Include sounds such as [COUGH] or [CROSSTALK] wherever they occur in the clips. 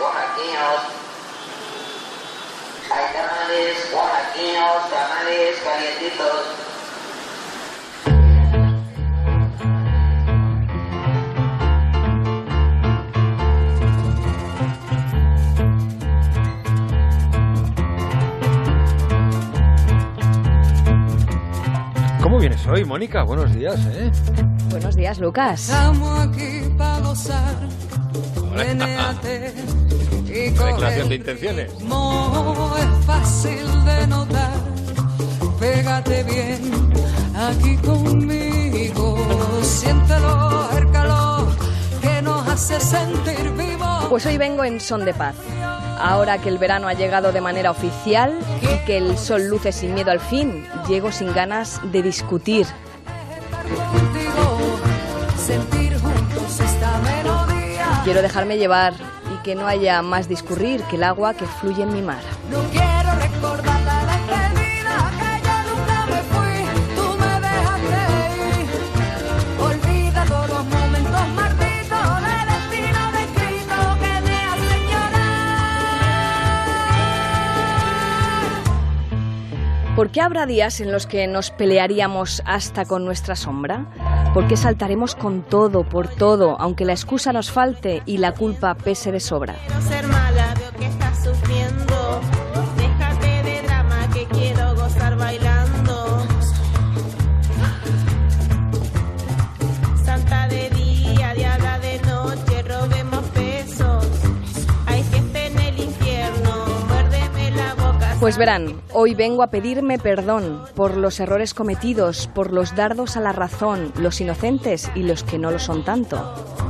oaxaqueños. Hay tamales oaxaqueños, tamales calientitos. ¿Cómo vienes hoy, Mónica? Buenos días, ¿eh? Buenos días, Lucas. Estamos aquí para gozar. Menéate Declaración de intenciones. ritmo. Es fácil de notar. Pégate bien aquí conmigo. Siéntelo, el calor que nos hace sentir vivos. Pues hoy vengo en son de paz. Ahora que el verano ha llegado de manera oficial y que el sol luce sin miedo al fin, llego sin ganas de discutir. Quiero dejarme llevar que no haya más discurrir que el agua que fluye en mi mar. No quiero recordar la despedida que yo nunca me fui, tú me dejaste ir. Olvida todos los momentos malditos de destino descrito que me hacen llorar. ¿Por qué habrá días en los que nos pelearíamos hasta con nuestra sombra? ¿Por qué saltaremos con todo, por todo, aunque la excusa nos falte y la culpa pese de sobra? Pues verán, hoy vengo a pedirme perdón por los errores cometidos, por los dardos a la razón, los inocentes y los que no lo son tanto.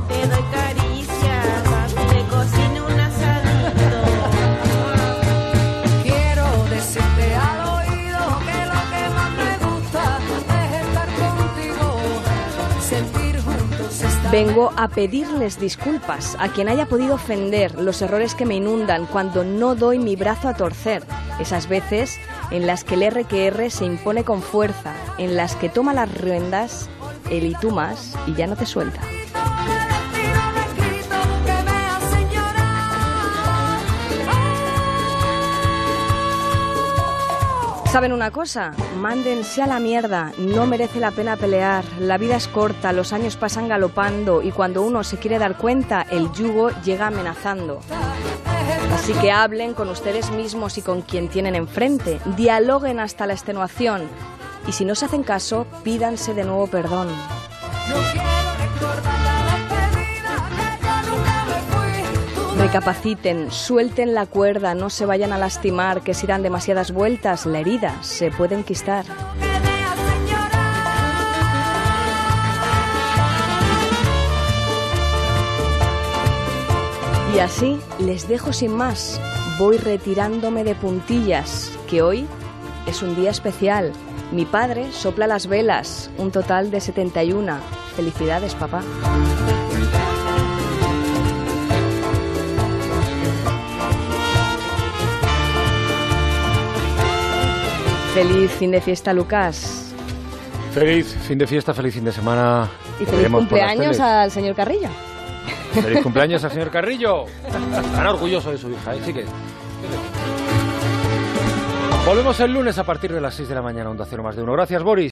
Te doy caricias, te cocino un asadito. Quiero decirte al oído que lo que más me gusta es estar contigo, sentir juntos esta Vengo a pedirles disculpas a quien haya podido ofender los errores que me inundan cuando no doy mi brazo a torcer. Esas veces en las que el R que R se impone con fuerza, en las que toma las riendas el y tú más y ya no te suelta. ¿Saben una cosa? Mándense a la mierda, no merece la pena pelear, la vida es corta, los años pasan galopando y cuando uno se quiere dar cuenta, el yugo llega amenazando. Así que hablen con ustedes mismos y con quien tienen enfrente, dialoguen hasta la extenuación y si no se hacen caso, pídanse de nuevo perdón. Recapaciten, suelten la cuerda, no se vayan a lastimar, que si dan demasiadas vueltas, la herida se puede enquistar. Y así les dejo sin más. Voy retirándome de puntillas, que hoy es un día especial. Mi padre sopla las velas, un total de 71. Felicidades, papá. Feliz fin de fiesta, Lucas. Feliz fin de fiesta, feliz fin de semana. Y feliz cumpleaños al señor Carrillo. Feliz cumpleaños al [LAUGHS] señor Carrillo. Tan orgulloso de su hija, ¿eh? Sí que... Volvemos el lunes a partir de las 6 de la mañana, Onda Cero Más de Uno. Gracias, Boris.